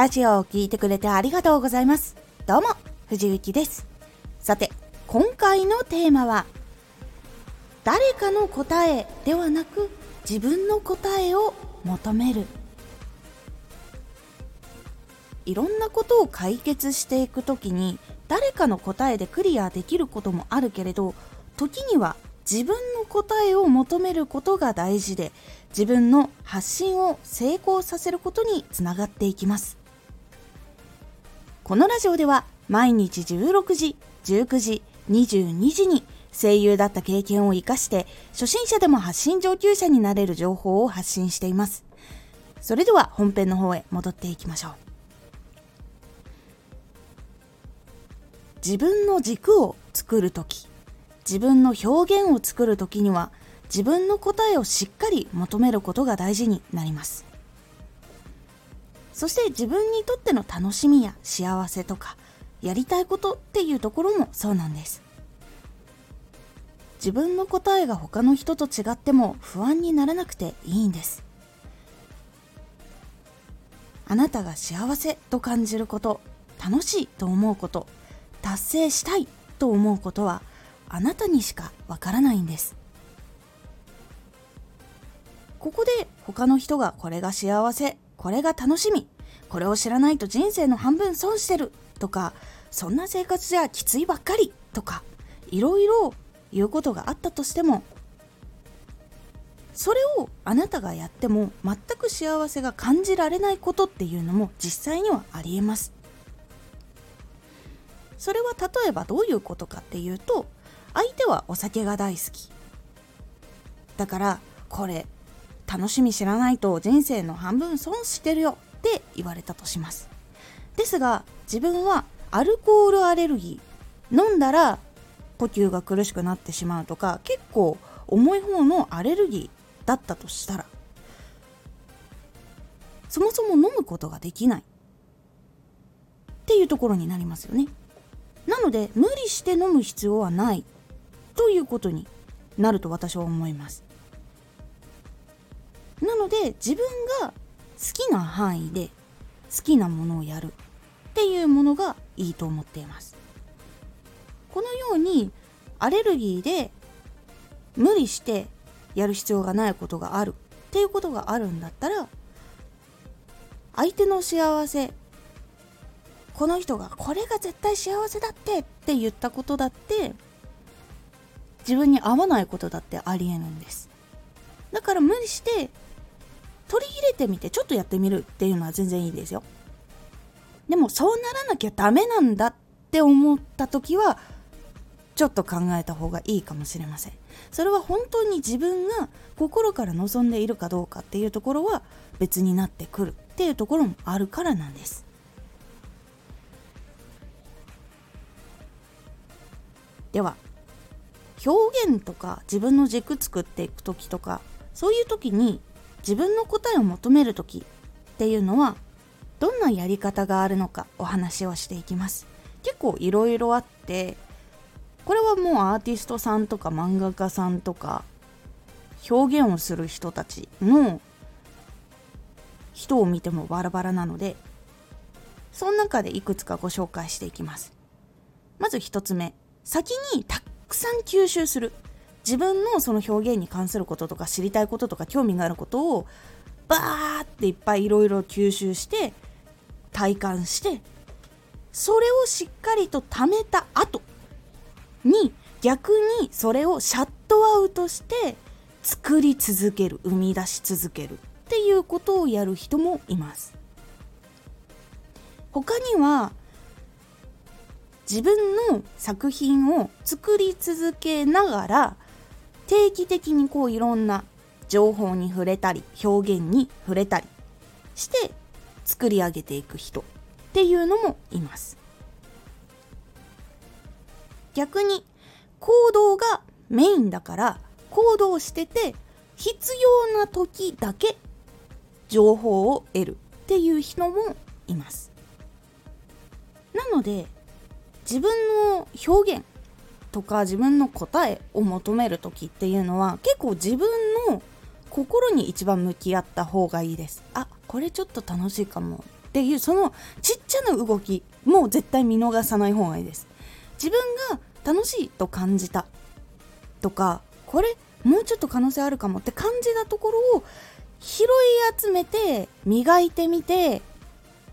ラジオを聴いてくれてありがとうございます。どうも、藤幸です。さて、今回のテーマは、誰かの答えではなく、自分の答えを求める。いろんなことを解決していくときに、誰かの答えでクリアできることもあるけれど、時には自分の答えを求めることが大事で自分の発信を成功させることにつながっていきますこのラジオでは毎日16時、19時、22時に声優だった経験を活かして初心者でも発信上級者になれる情報を発信しています。それでは本編の方へ戻っていきましょう。自分の軸を作るとき、自分の表現を作るときには自分の答えをしっかり求めることが大事になります。そして自分にとっての楽しみや幸せとかやりたいことっていうところもそうなんです。自分の答えが他の人と違っても不安にならなくていいんです。あなたが幸せと感じること楽しいと思うこと達成したいと思うことはあなたにしかわからないんです。ここで他の人がこれが幸せこれが楽しみ。これを知らないと人生の半分損してる。とかそんな生活じゃきついばっかり。とかいろいろ言うことがあったとしてもそれをあなたがやっても全く幸せが感じられないことっていうのも実際にはありえます。それは例えばどういうことかっていうと相手はお酒が大好き。だからこれ楽しみ知らないと人生の半分損してるよって言われたとします。ですが自分はアルコールアレルギー飲んだら呼吸が苦しくなってしまうとか結構重い方のアレルギーだったとしたらそもそも飲むことができないっていうところになりますよね。なので無理して飲む必要はないということになると私は思います。なので自分が好きな範囲で好きなものをやるっていうものがいいと思っています。このようにアレルギーで無理してやる必要がないことがあるっていうことがあるんだったら相手の幸せこの人がこれが絶対幸せだってって言ったことだって自分に合わないことだってありえるんです。だから無理して取り入れてみてちょっとやってみるっていうのは全然いいですよ。でもそうならなきゃダメなんだって思った時はちょっと考えた方がいいかもしれません。それは本当に自分が心から望んでいるかどうかっていうところは別になってくるっていうところもあるからなんです。では表現とか自分の軸作っていく時とかそういう時に自分の答えを求める時っていうのはどんなやり方があるのかお話をしていきます。結構いろいろあってこれはもうアーティストさんとか漫画家さんとか表現をする人たちの人を見てもバラバラなのでその中でいくつかご紹介していきます。まず1つ目先にたくさん吸収する。自分のその表現に関することとか知りたいこととか興味があることをバーっていっぱいいろいろ吸収して体感してそれをしっかりと貯めた後に逆にそれをシャットアウトして作り続ける生み出し続けるっていうことをやる人もいます。他には自分の作品を作り続けながら定期的にこういろんな情報に触れたり表現に触れたりして作り上げていく人っていうのもいます。逆に行動がメインだから行動してて必要な時だけ情報を得るっていう人もいます。なので自分の表現とか自分の答えを求める時っていうのは結構自分の心に一番向き合った方がいいです。あこれちょっと楽しいかもっていうそのちっちゃな動きも絶対見逃さない方がいいです。自分が楽しいと感じたとかこれもうちょっと可能性あるかもって感じたところを拾い集めて磨いてみて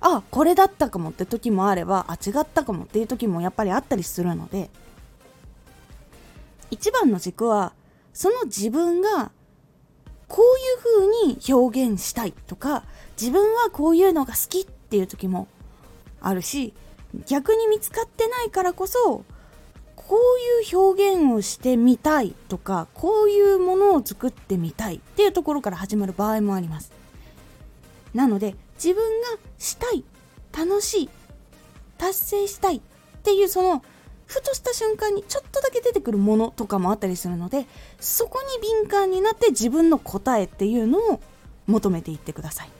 あこれだったかもって時もあればあ違ったかもっていう時もやっぱりあったりするので一番の軸はその自分がこういう風に表現したいとか自分はこういうのが好きっていう時もあるし逆に見つかってないからこそこういう表現をしてみたいとかこういうものを作ってみたいっていうところから始まる場合もあります。なので自分がしたい楽しい達成したいっていうそのふとした瞬間にちょっとだけ出てくるものとかもあったりするのでそこに敏感になって自分の答えっていうのを求めていってください。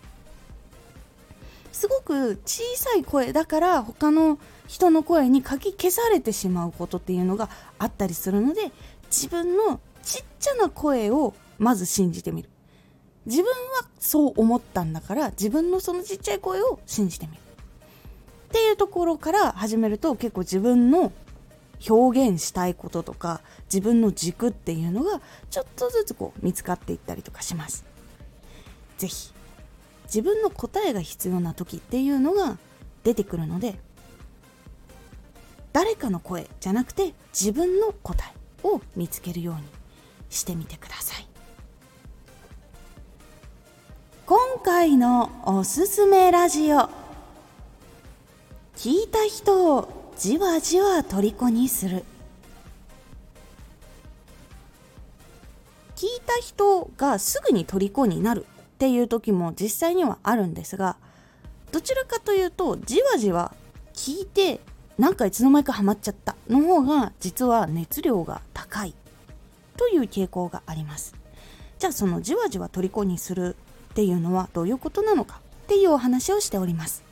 すごく小さい声だから他の人の声にかき消されてしまうことっていうのがあったりするので自分のちっちゃな声をまず信じてみる。自分はそう思ったんだから自分のそのちっちゃい声を信じてみる。っていうところから始めると結構自分の表現したいこととか自分の軸っていうのがちょっとずつこう見つかっていったりとかします。是非自分の答えが必要な時っていうのが出てくるので誰かの声じゃなくて自分の答えを見つけるようにしてみてください今回のおすすめラジオ聞いた人をじわじわ虜にする。聞いた人がすぐに虜になるっていう時も実際にはあるんですがどちらかというとじわじわ聞いてなんかいつの間にかハマっちゃったの方が実は熱量が高いという傾向があります。じゃあそのじわじわ虜にするっていうのはどういうことなのかっていうお話をしております。